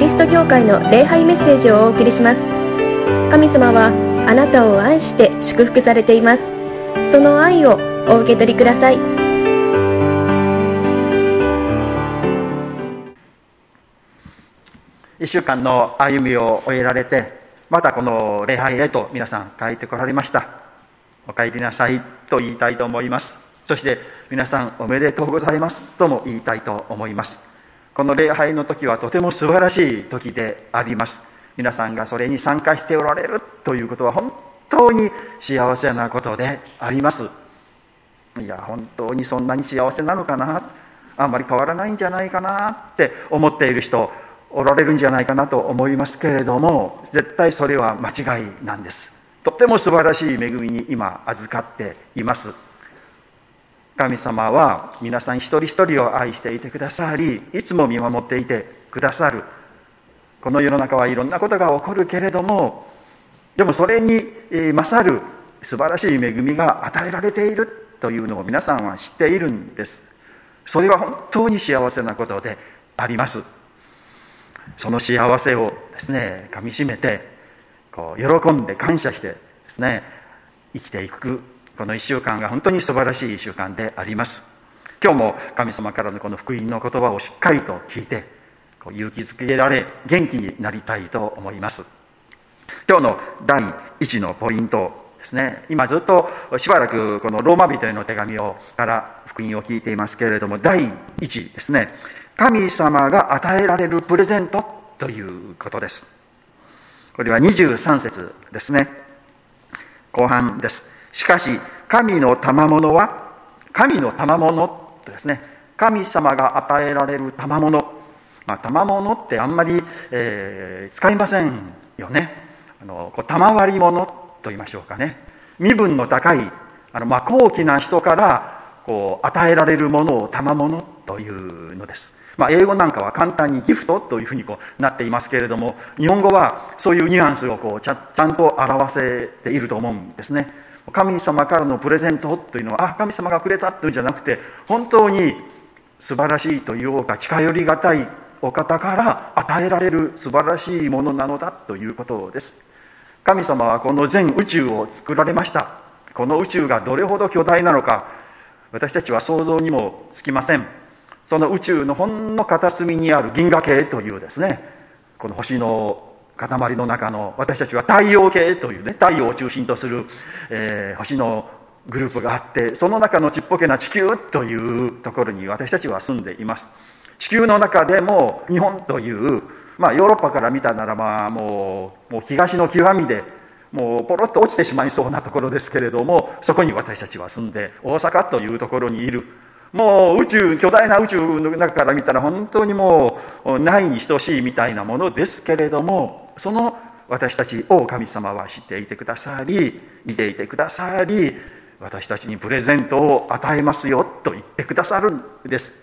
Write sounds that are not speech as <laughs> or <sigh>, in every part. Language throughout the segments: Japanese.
リスト教会の礼拝メッセージをお送りします。神様はあなたを愛して祝福されています。その愛をお受け取りください。1週間の歩みを終えられてまたこの礼拝へと皆さん帰ってこられました。お帰りなさいと言いたいと思います。そして皆さんおめでとうございますとも言いたいと思います。この礼拝の時はとても素晴らしい時であります。皆さんがそれに参加しておられるということは本当に幸せなことであります。いや本当にそんなに幸せなのかな。あんまり変わらないんじゃないかなって思っている人おられるんじゃないかなと思いますけれども絶対それは間違いなんです。とても素晴らしい恵みに今預かっています。神様は皆さん一人一人を愛していてくださりいつも見守っていてくださる。この世の中はいろんなことが起こるけれどもでもそれに勝る素晴らしい恵みが与えられているというのを皆さんは知っているんです。それは本当に幸せなことであります。その幸せをですねかみしめてこう喜んで感謝してですね生きていくこの1週間が本当に素晴らしい1週間であります今日も神様からのこの福音の言葉をしっかりと聞いてこう勇気づけられ元気になりたいと思います今日の第1のポイントですね今ずっとしばらくこのローマ人への手紙をから福音を聞いていますけれども第1ですね神様が与えられるプレゼントということです。これは23節ですね。後半です。しかし、神の賜物は、神の賜物とですね、神様が与えられる賜物。まあ、賜物ってあんまり、えー、使いませんよね。あの、こう賜り物と言いましょうかね。身分の高い、あの、まあ、高貴な人から、こう、与えられるものを賜物というのです。まあ、英語なんかは簡単にギフトというふうにこうなっていますけれども日本語はそういうニュアンスをこうちゃちゃんと表せていると思うんですね神様からのプレゼントというのはあ神様がくれたというんじゃなくて本当に素晴らしいというか近寄りがたいお方から与えられる素晴らしいものなのだということです。神様はこの全宇宙を作られました。この宇宙がどれほど巨大なのか私たちは想像にもつきません。その宇宙のほんの片隅にある銀河系というですねこの星の塊の中の私たちは太陽系というね太陽を中心とする、えー、星のグループがあってその中のちっぽけな地球というところに私たちは住んでいます。地球の中でも日本というまあヨーロッパから見たならまあもうもう東の極みでもうポロッと落ちてしまいそうなところですけれどもそこに私たちは住んで大阪というところにいる。もう宇宙巨大な宇宙の中から見たら本当にもうないに等しいみたいなものですけれどもその私たちを神様は知っていてくださり見ていてくださり私たちにプレゼントを与えますよと言ってくださるんです。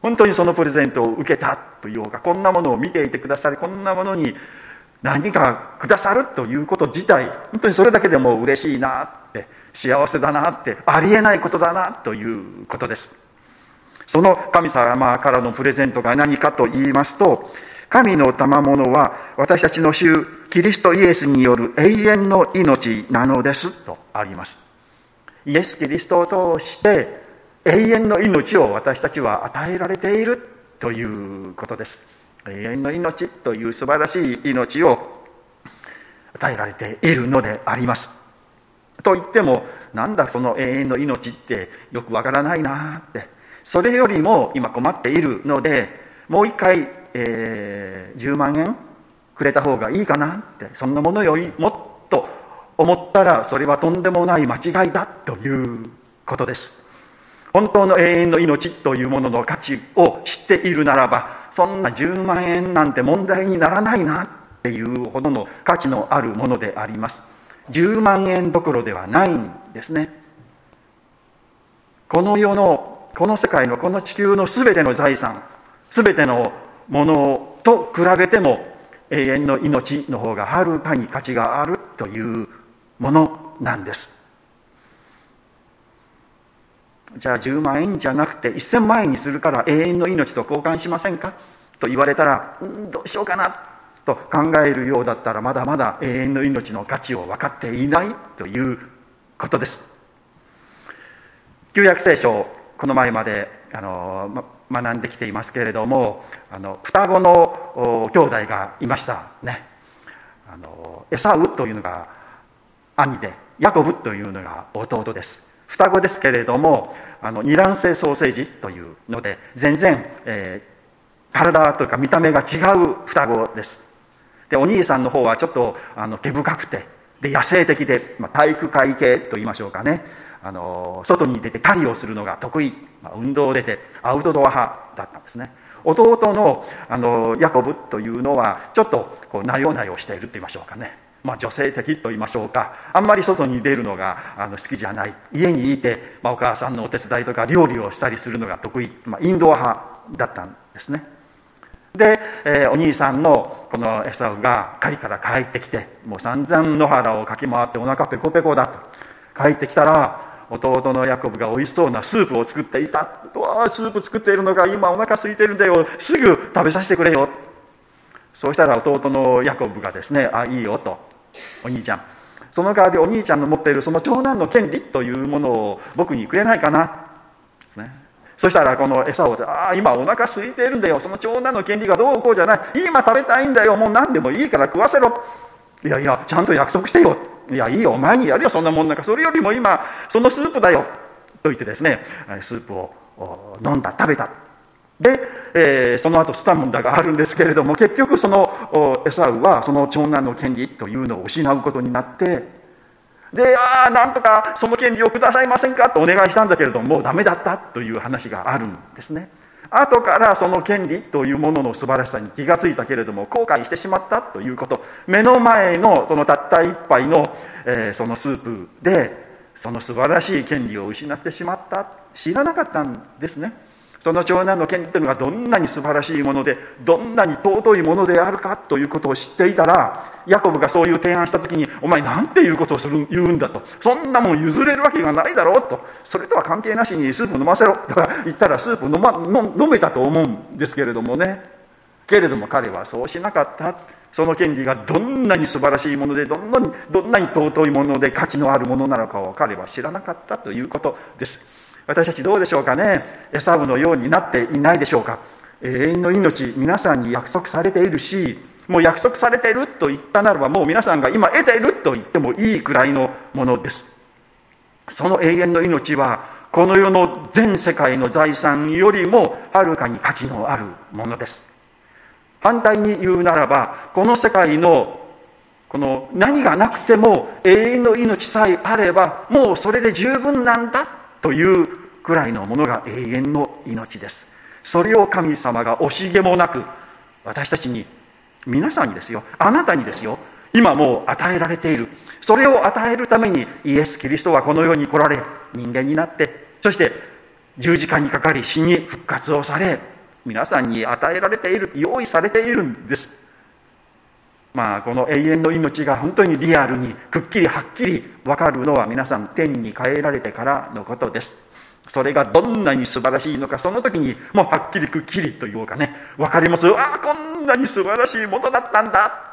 本当にそのプレゼントを受けたというかこんなものを見ていてくださりこんなものに何かくださるということ自体本当にそれだけでも嬉しいなって幸せだなってありえないことだなということです。その神様からのプレゼントが何かと言いますと、神の賜物は私たちの主キリストイエスによる永遠の命なのですとあります。イエス・キリストを通して永遠の命を私たちは与えられているということです。永遠の命という素晴らしい命を与えられているのであります。と言っても、なんだその永遠の命ってよくわからないなってそれよりも今困っているのでもう一回、えー、10万円くれた方がいいかなってそんなものよりもっと思ったらそれはとんでもない間違いだということです。本当の永遠の命というものの価値を知っているならばそんな10万円なんて問題にならないなっていうほどの価値のあるものであります。10万円どころではないんですね。この世のこの世界のこの地球の全ての財産全てのものと比べても永遠の命の方がはるかに価値があるというものなんです。じゃあ10万円じゃなくて1000万円にするから永遠の命と交換しませんか？と言われたら、うんどうしようかなと考えるようだったらまだまだ永遠の命の価値を分かっていないということです。旧約聖書この前まであの、ま、学んできていますけれどもあの双子の兄弟がいましたね。あのエサウというのが兄でヤコブというのが弟です。双子ですけれどもあの二卵性ソーセージというので全然、えー、体というか見た目が違う双子です。でお兄さんの方はちょっとあの毛深くてで野生的で、まあ、体育会系と言いましょうかね。あの外に出て狩りをするのが得意、まあ、運動を出てアウトドア派だったんですね。弟のあのヤコブというのはちょっとこうなよなよしていると言いましょうかね、まあ、女性的と言いましょうか。あんまり外に出るのがあの好きじゃない。家にいて、まあ、お母さんのお手伝いとか料理をしたりするのが得意、まあ、インドア派だったんですね。で、えー、お兄さんのこのエサウが狩りから帰ってきてもう散々野原を駆け回ってお腹ペコペコだと。帰ってきたら弟のヤコブが美味しそうなスープを作っていた「うわスープ作っているのか今お腹空いてるんだよ。すぐ食べさせてくれよ」そうしたら弟のヤコブがですね「あいいよ」と「お兄ちゃん。その代わりお兄ちゃんの持っているその長男の権利というものを僕にくれないかな」ですね。そしたらこの餌を「ああ今お腹空いてるんだよ。その長男の権利がどうこうじゃない。今食べたいんだよ。もう何でもいいから食わせろ」いやいやちゃんと約束してよ。いやいいよ。お前にやるよそんなもんなんか。それよりも今そのスープだよ。と言ってですねスープを飲んだ食べた。で、えー、その後スタムンダがあるんですけれども結局そのエサウはその長男の権利というのを失うことになってで、ああ、なんとかその権利をくださいませんかとお願いしたんだけれども、もうダメだったという話があるんですね。後からその権利というものの素晴らしさに気がついたけれども、後悔してしまったということ、目の前のそのたった一杯の、えー、そのスープで、その素晴らしい権利を失ってしまった、知らなかったんですね。その長男の権利というのがどんなに素晴らしいものでどんなに尊いものであるかということを知っていたらヤコブがそういう提案した時にお前なんていうことをする言うんだと。そんなもん譲れるわけがないだろうと。それとは関係なしにスープ飲ませろとか <laughs> 言ったらスープ飲,、ま、飲めたと思うんですけれどもね。けれども彼はそうしなかった。その権利がどんなに素晴らしいものでどんどんなに尊いもので価値のあるものなのかを彼は知らなかったということです。私たちどうでしょうかね？エサウのようになっていないでしょうか？永遠の命皆さんに約束されているしもう約束されていると言ったならばもう皆さんが今得ていると言ってもいいくらいのものです。その永遠の命はこの世の全世界の財産よりもはるかに価値のあるものです。反対に言うならばこの世界のこの何がなくても永遠の命さえあればもうそれで十分なんだ。というくらいのものが永遠の命です。それを神様が惜しげもなく私たちに皆さんにですよ。あなたにですよ。今もう与えられている。それを与えるためにイエス・キリストはこの世に来られ人間になってそして十字架にかかり死に復活をされ皆さんに与えられている用意されているんです。まあこの永遠の命が本当にリアルにくっきりはっきり分かるのは皆さん天に変えられてからのことです。それがどんなに素晴らしいのかその時にもうはっきりくっきりというかね分かります？ああこんなに素晴らしいものだったんだ。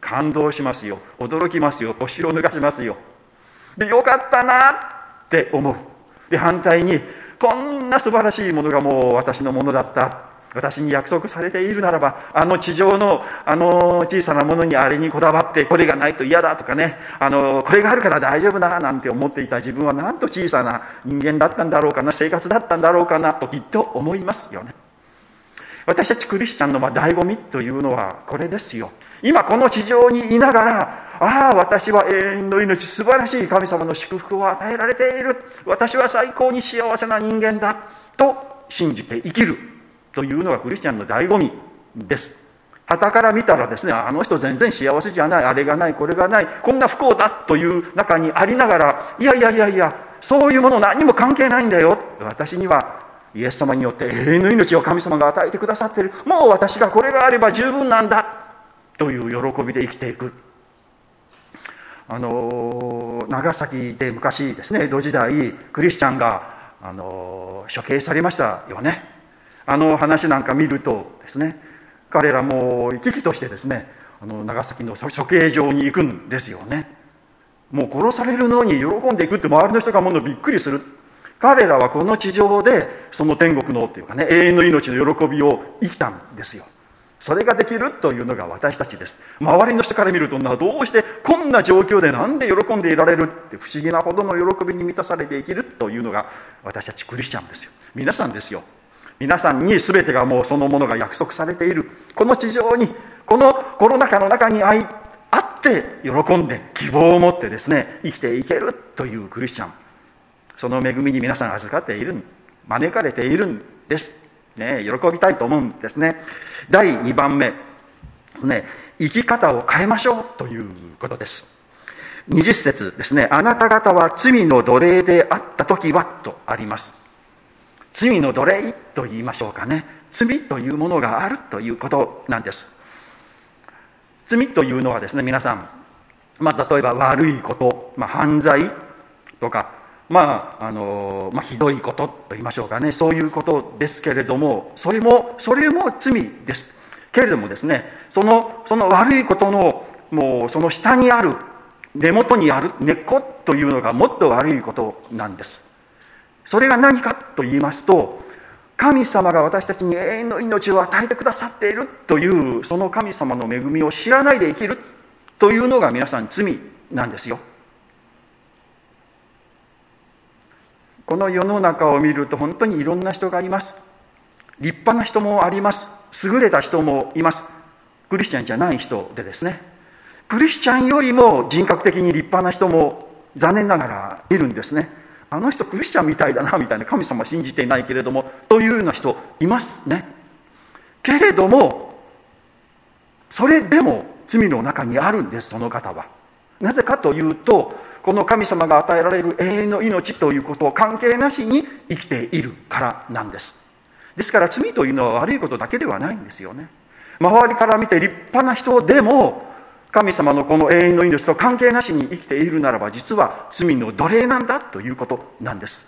感動しますよ。驚きますよ。腰を脱がしますよ。でよかったなって思う。で反対にこんな素晴らしいものがもう私のものだった。私に約束されているならばあの地上のあの小さなものにあれにこだわってこれがないと嫌だとかねあのこれがあるから大丈夫だなんて思っていた。自分はなんと小さな人間だったんだろうかな生活だったんだろうかなときっと思いますよね。私たちクリスチャンの醍醐味というのはこれですよ。今この地上にいながらああ私は永遠の命素晴らしい神様の祝福を与えられている。私は最高に幸せな人間だと信じて生きる。というのがクリスチャンの醍醐味です。旗から見たらですねあの人全然幸せじゃないあれがないこれがないこんな不幸だという中にありながらいやいやいやいやそういうもの何も関係ないんだよ。私にはイエス様によって永遠の命を神様が与えてくださっている。もう私がこれがあれば十分なんだ。という喜びで生きていく。あの長崎で昔ですね江戸時代クリスチャンがあの処刑されましたよね。あの話なんか見るとですね彼らも生き生きとしてですねあの長崎の処刑場に行くんですよね。もう殺されるのに喜んでいくって周りの人がものびっくりする。彼らはこの地上でその天国のっていうかね永遠の命の喜びを生きたんですよ。それができるというのが私たちです。周りの人から見るとなどうしてこんな状況でなんで喜んでいられるって不思議なほどの喜びに満たされて生きるというのが私たちクリスチャンですよ。皆さんですよ。皆さんに全てがもうそのものが約束されている。この地上にこのコロナ禍の中にあいあって喜んで希望を持ってですね生きていけるというクリスチャン。その恵みに皆さん預かっている。招かれているんです。ね、喜びたいと思うんですね。第2番目。ですね生き方を変えましょうということです。20節ですね。あなた方は罪の奴隷であった時はとあります。罪の奴隷と言いましょうかね。罪というものがあるということなんです。罪というのはですね皆さん、まあ、例えば悪いこと、まあ、犯罪とかまああのまあ、ひどいことと言いましょうかね。そういうことですけれどもそれもそれも罪です。けれどもですねそのその悪いことのもうその下にある根元にある根っこというのがもっと悪いことなんです。それが何かと言いますと神様が私たちに永遠の命を与えてくださっているというその神様の恵みを知らないで生きるというのが皆さん罪なんですよ。この世の中を見ると本当にいろんな人がいます。立派な人もあります。優れた人もいます。クリスチャンじゃない人でですね。クリスチャンよりも人格的に立派な人も残念ながらいるんですね。あの人クリスチャンみたいだなみたいな。神様信じていないけれどもというような人いますね。けれどもそれでも罪の中にあるんですその方は。なぜかというとこの神様が与えられる永遠の命ということを関係なしに生きているからなんです。ですから罪というのは悪いことだけではないんですよね。周りから見て立派な人でも神様のこの永遠の命と関係なしに生きているならば実は罪の奴隷なんだということなんです。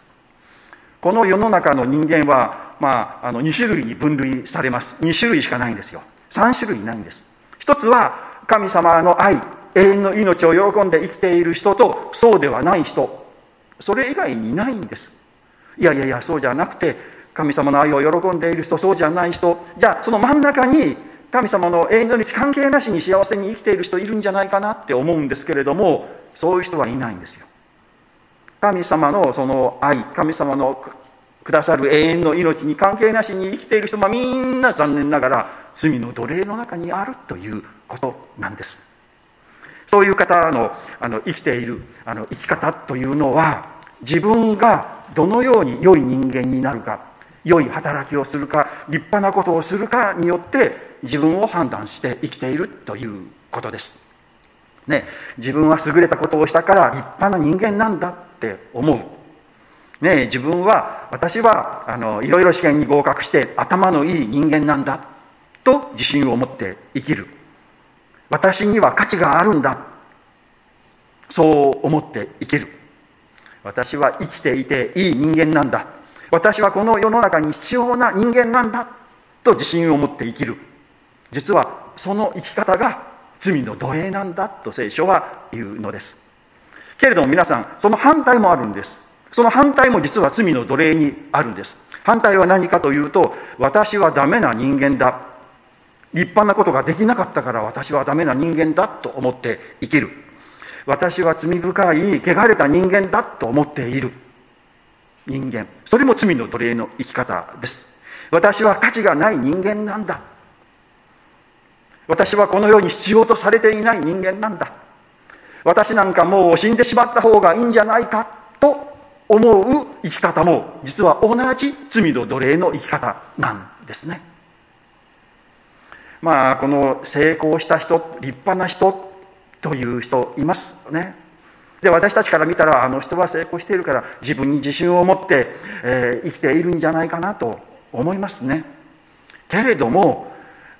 この世の中の人間は、まあ、あの2種類に分類されます。2種類しかないんですよ。3種類ないんです。一つは神様の愛永遠の命を喜んで生きている人とそうではない人。それ以外にないんです。いやいやいやそうじゃなくて神様の愛を喜んでいる人そうじゃない人。じゃあその真ん中に神様の永遠の命関係なしに幸せに生きている人いるんじゃないかなって思うんですけれどもそういう人はいないんですよ。神様のその愛神様のくださる永遠の命に関係なしに生きている人はみんな残念ながら罪の奴隷の中にあるということなんです。そういう方のあの生きているあの生き方というのは自分がどのように良い人間になるか良い働きをするか立派なことをするかによって自分を判断して生きているということです。ね、自分は優れたことをしたから立派な人間なんだって思う。ね、自分は私はあのいろいろ試験に合格して頭のいい人間なんだと自信を持って生きる。私には価値があるんだそう思って生きる私は生きていていい人間なんだ私はこの世の中に必要な人間なんだと自信を持って生きる実はその生き方が罪の奴隷なんだと聖書は言うのです。けれども皆さんその反対もあるんです。その反対も実は罪の奴隷にあるんです。反対は何かというと私はダメな人間だ。立派なことができなかったから私はダメな人間だと思って生きる。私は罪深い汚れた人間だと思っている。人間。それも罪の奴隷の生き方です。私は価値がない人間なんだ。私はこの世に必要とされていない人間なんだ。私なんかもう死んでしまった方がいいんじゃないかと思う生き方も実は同じ罪の奴隷の生き方なんですね。まあこの成功した人立派な人という人いますね。で私たちから見たらあの人は成功しているから自分に自信を持って、えー、生きているんじゃないかなと思いますね。けれども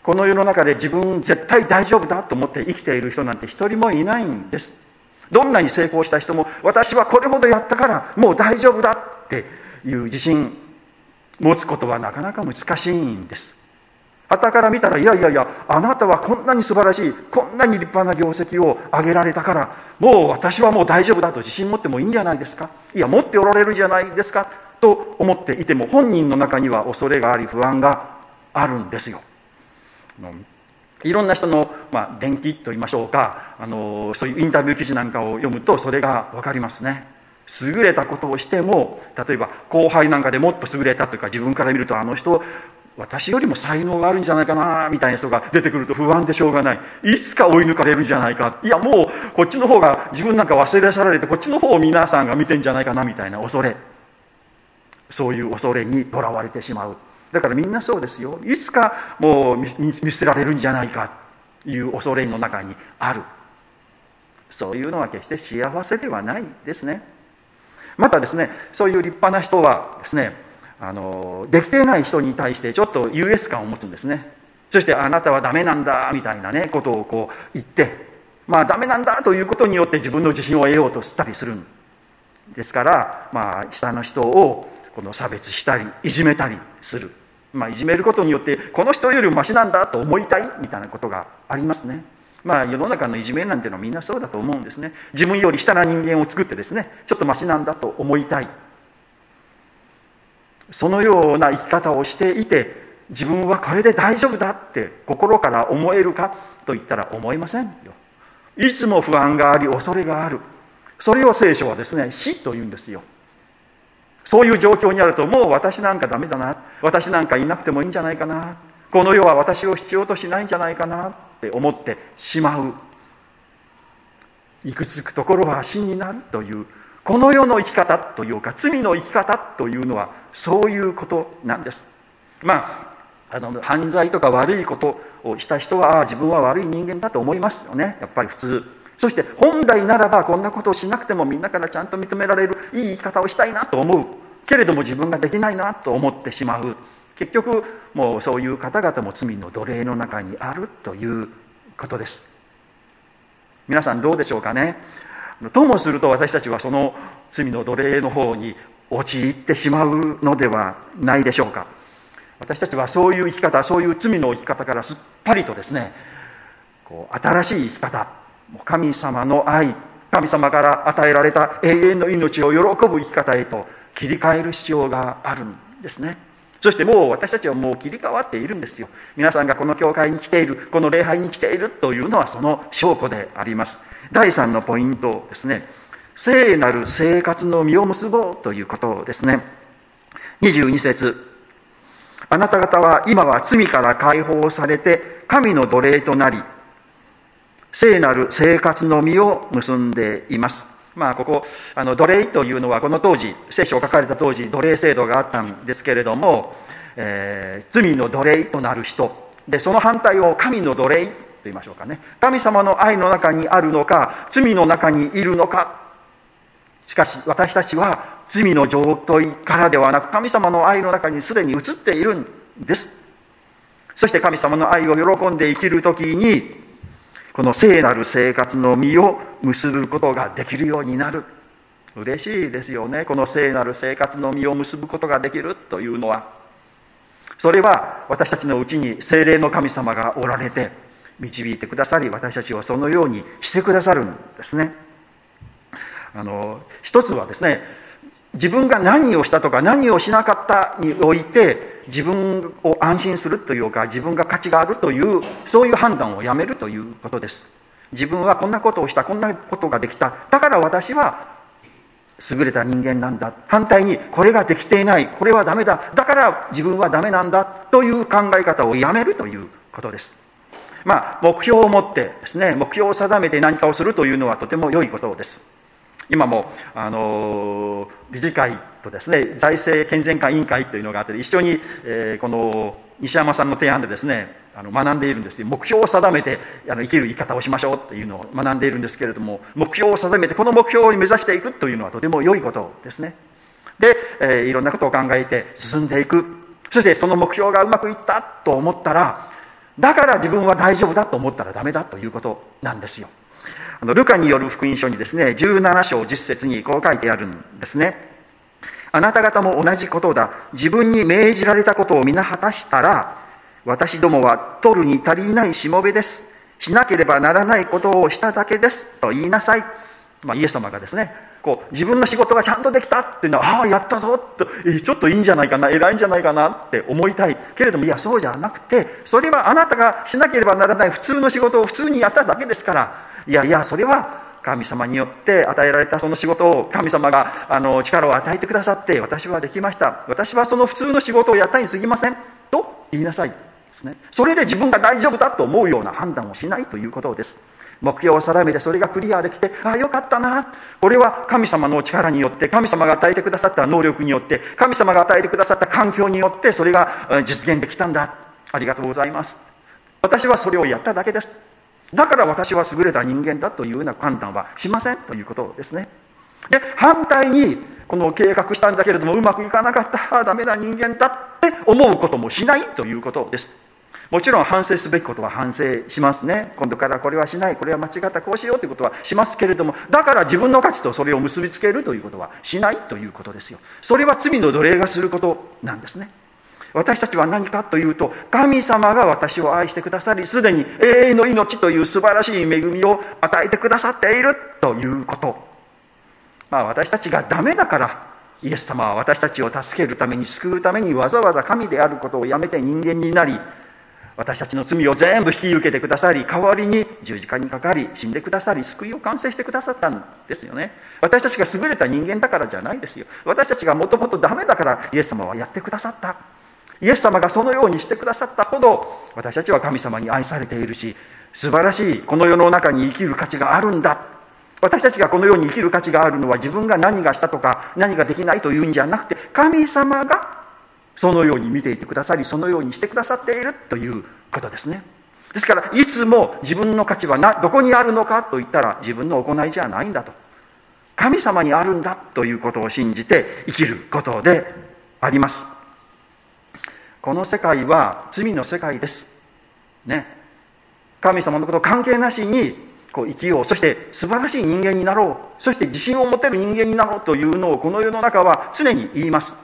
この世の中で自分絶対大丈夫だと思って生きている人なんて一人もいないんです。どんなに成功した人も私はこれほどやったからもう大丈夫だっていう自信持つことはなかなか難しいんです。傍から見たらいやいやいやあなたはこんなに素晴らしいこんなに立派な業績を挙げられたからもう私はもう大丈夫だと自信持ってもいいんじゃないですか。いや持っておられるじゃないですかと思っていても本人の中には恐れがあり不安があるんですよ。いろんな人の、まあ、伝記といいましょうかあのそういうインタビュー記事なんかを読むとそれが分かりますね。優れたことをしても例えば後輩なんかでもっと優れたというか自分から見るとあの人私よりも才能があるんじゃないかなみたいな人が出てくると不安でしょうがない。いつか追い抜かれるんじゃないか。いやもうこっちの方が自分なんか忘れ去られてこっちの方を皆さんが見てんじゃないかなみたいな恐れ。そういう恐れにとらわれてしまう。だからみんなそうですよ。いつかもう見捨てられるんじゃないかという恐れの中にある。そういうのは決して幸せではないですね。またですねそういう立派な人はですねあのできていない人に対してちょっと優越感を持つんですね。そしてあなたはダメなんだみたいなねことをこう言ってまあダメなんだということによって自分の自信を得ようとしたりするんですからまあ下の人をこの差別したりいじめたりする。まあいじめることによってこの人よりマシなんだと思いたいみたいなことがありますね。まあ世の中のいじめなんてのはみんなそうだと思うんですね。自分より下な人間を作ってですねちょっとマシなんだと思いたい。そのような生き方をしていて自分はこれで大丈夫だって心から思えるかと言ったら思いませんよ。いつも不安があり恐れがある。それを聖書はですね死と言うんですよ。そういう状況にあるともう私なんかダメだな。私なんかいなくてもいいんじゃないかな。この世は私を必要としないんじゃないかな。って思ってしまう。行くつくところは死になるというこの世の生き方というか罪の生き方というのはそういうことなんです。まああの犯罪とか悪いことをした人は自分は悪い人間だと思いますよね。やっぱり普通。そして本来ならばこんなことをしなくてもみんなからちゃんと認められるいい生き方をしたいなと思う。けれども自分ができないなと思ってしまう。結局もうそういう方々も罪の奴隷の中にあるということです。皆さんどうでしょうかね。ともすると私たちはその罪の奴隷の方に陥ってしまうのではないでしょうか。私たちはそういう生き方そういう罪の生き方からすっぱりとですねこう新しい生き方神様の愛神様から与えられた永遠の命を喜ぶ生き方へと切り替える必要があるんですね。そしてもう私たちはもう切り替わっているんですよ。皆さんがこの教会に来ているこの礼拝に来ているというのはその証拠であります。第3のポイントですね。聖なる生活の実を結ぼうということですね。22節。あなた方は今は罪から解放されて神の奴隷となり聖なる生活の実を結んでいます。まあここあの奴隷というのはこの当時聖書を書かれた当時奴隷制度があったんですけれども、えー、罪の奴隷となる人。でその反対を神の奴隷と言いましょうかね。神様の愛の中にあるのか罪の中にいるのか。しかし私たちは罪の状態からではなく神様の愛の中にすでに移っているんです。そして神様の愛を喜んで生きる時にこの聖なる生活の実を結ぶことができるようになる。嬉しいですよね。この聖なる生活の実を結ぶことができるというのは。それは私たちのうちに精霊の神様がおられて導いてくださり私たちをそのようにしてくださるんですね。あの一つはですね自分が何をしたとか何をしなかったにおいて自分を安心するというか自分が価値があるというそういう判断をやめるということです。自分はこんなことをしたこんなことができた。だから私は優れた人間なんだ。反対にこれができていない。これはダメだ。だから自分はダメなんだ。という考え方をやめるということです。まあ、目標を持ってですね、目標を定めて何かをするというのはとても良いことです。今も、あの、理事会とですね、財政健全化委員会というのがあって、一緒に、えー、この、西山さんの提案でですね、あの学んでいるんですけど、目標を定めてあの生きる生き方をしましょうっていうのを学んでいるんですけれども、目標を定めて、この目標を目指していくというのはとても良いことですね。で、えー、いろんなことを考えて進んでいく。そしてその目標がうまくいったと思ったら、だから自分は大丈夫だと思ったらダメだということなんですよ。あのルカによる福音書にですね、17章10節にこう書いてあるんですね。あなた方も同じことだ。自分に命じられたことを皆果たしたら、私どもは取るに足りないしもべです。しなければならないことをしただけです。と言いなさい。まあ、イエス様がですね、こう、自分の仕事がちゃんとできたっていうのは、ああ、やったぞと、ちょっといいんじゃないかな、偉いんじゃないかなって思いたい。けれども、いや、そうじゃなくて、それはあなたがしなければならない普通の仕事を普通にやっただけですから、いやいや、それは神様によって与えられたその仕事を神様があの力を与えてくださって私はできました。私はその普通の仕事をやったに過ぎません。と言いなさいそれで自分が大丈夫だと思うような判断をしないということです。目標を定めてそれがクリアできてああよかったな。これは神様の力によって神様が与えてくださった能力によって神様が与えてくださった環境によってそれが実現できたんだ。ありがとうございます。私はそれをやっただけです。だから私は優れた人間だというような判断はしませんということですね。で、反対に、この計画したんだけれどもうまくいかなかった、ダメな人間だって思うこともしないということです。もちろん反省すべきことは反省しますね。今度からこれはしない、これは間違った、こうしようということはしますけれども、だから自分の価値とそれを結びつけるということはしないということですよ。それは罪の奴隷がすることなんですね。私たちは何かというと、神様が私を愛してくださり、すでに永遠の命という素晴らしい恵みを与えてくださっているということ。まあ私たちがダメだから、イエス様は私たちを助けるために、救うためにわざわざ神であることをやめて人間になり、私たちの罪を全部引き受けてくださり、代わりに十字架にかかり、死んでくださり、救いを完成してくださったんですよね。私たちが優れた人間だからじゃないですよ。私たちがもともとダメだから、イエス様はやってくださった。イエス様がそのようにしてくださったほど私たちは神様に愛されているし素晴らしいこの世の中に生きる価値があるんだ。私たちがこの世に生きる価値があるのは自分が何がしたとか何ができないというんじゃなくて神様がそのように見ていてくださりそのようにしてくださっているということですね。ですからいつも自分の価値はなどこにあるのかと言ったら自分の行いじゃないんだと。神様にあるんだということを信じて生きることであります。この世界は罪の世界です。ね。神様のこと関係なしにこう生きよう。そして素晴らしい人間になろう。そして自信を持てる人間になろうというのをこの世の中は常に言います。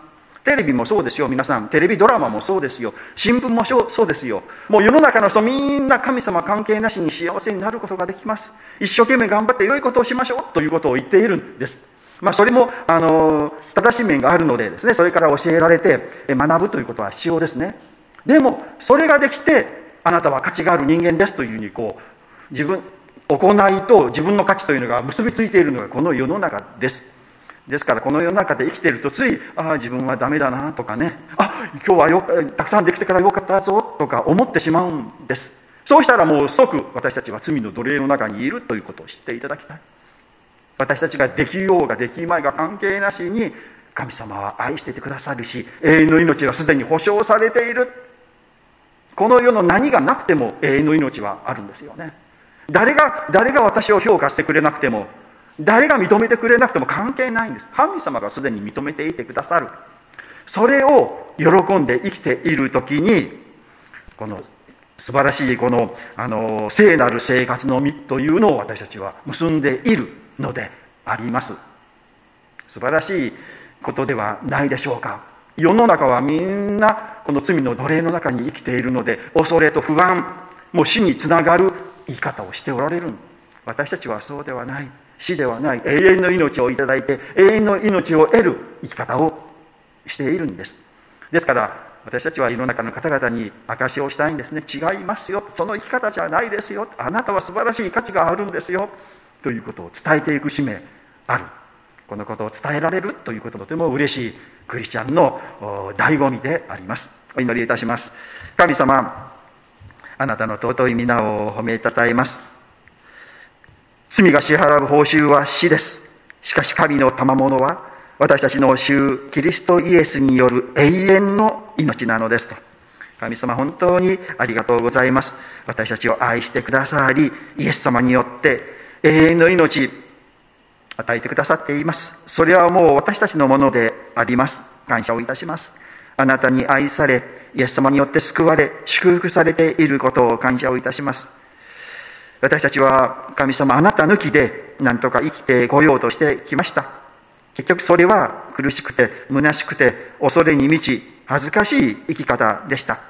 テレビもそうですよ、皆さん。テレビドラマもそうですよ。新聞もそうですよ。もう世の中の人みんな神様関係なしに幸せになることができます。一生懸命頑張って良いことをしましょうということを言っているんです。まあ、それも、あの、正しい面があるのでですね、それから教えられて学ぶということは必要ですね。でも、それができて、あなたは価値がある人間ですというふうに、こう、自分、行いと自分の価値というのが結びついているのがこの世の中です。ですからこの世の中で生きているとつい、ああ、自分はダメだなとかね、あ今日はよたくさんできてからよかったぞとか思ってしまうんです。そうしたらもう即私たちは罪の奴隷の中にいるということを知っていただきたい。私たちができようができまいが関係なしに神様は愛していてくださるし永遠の命はすでに保証されている。この世の何がなくても永遠の命はあるんですよね。誰が誰が私を評価してくれなくても誰が認めてくれなくても関係ないんです。神様がすでに認めていてくださる。それを喜んで生きている時にこの素晴らしいこのあの聖なる生活の実というのを私たちは結んでいる。のであります。素晴らしいことではないでしょうか。世の中はみんなこの罪の奴隷の中に生きているので恐れと不安もう死につながる言い方をしておられる。私たちはそうではない。死ではない。永遠の命をいただいて永遠の命を得る生き方をしているんです。ですから私たちは世の中の方々に証しをしたいんですね。違いますよ。その生き方じゃないですよ。あなたは素晴らしい価値があるんですよ。ということを伝えていく使命ある。このことを伝えられるということとても嬉しい。クリスチャンの醍醐味であります。お祈りいたします。神様あなたの尊い皆を褒めたたえます。罪が支払う報酬は死です。しかし神の賜物は私たちの主キリストイエスによる永遠の命なのですと。神様本当にありがとうございます。私たちを愛してくださりイエス様によって永遠の命与えてくださっています。それはもう私たちのものであります。感謝をいたします。あなたに愛され、イエス様によって救われ、祝福されていることを感謝をいたします。私たちは神様あなた抜きで何とか生きてこようとしてきました。結局それは苦しくて、虚しくて、恐れに満ち、恥ずかしい生き方でした。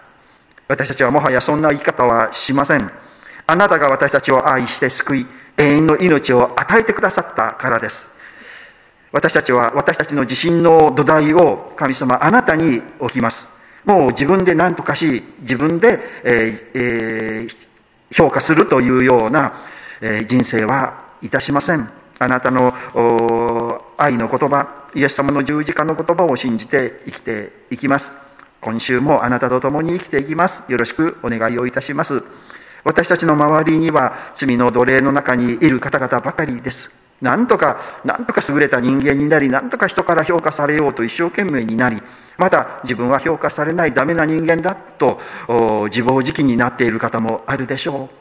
私たちはもはやそんな生き方はしません。あなたが私たちを愛して救い、永遠の命を与えてくださったからです。私たちは私たちの自信の土台を神様あなたに置きます。もう自分で何とかし、自分で、えーえー、評価するというような、えー、人生はいたしません。あなたの愛の言葉、イエス様の十字架の言葉を信じて生きていきます。今週もあなたと共に生きていきます。よろしくお願いをいたします。私たちの周りには罪の奴隷の中にいる方々ばかりです。なんとか、なんとか優れた人間になり、なんとか人から評価されようと一生懸命になり、また自分は評価されないダメな人間だと自暴自棄になっている方もあるでしょう。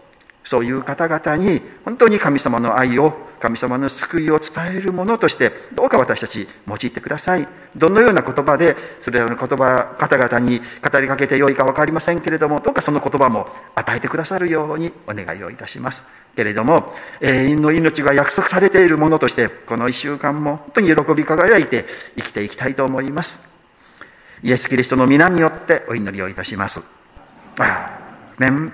そういう方々に本当に神様の愛を、神様の救いを伝えるものとして、どうか私たち用いてください。どのような言葉で、それらの言葉、方々に語りかけてよいか分かりませんけれども、どうかその言葉も与えてくださるようにお願いをいたします。けれども、永遠の命が約束されているものとして、この一週間も本当に喜び輝いて生きていきたいと思います。イエス・キリストの皆によってお祈りをいたします。あメン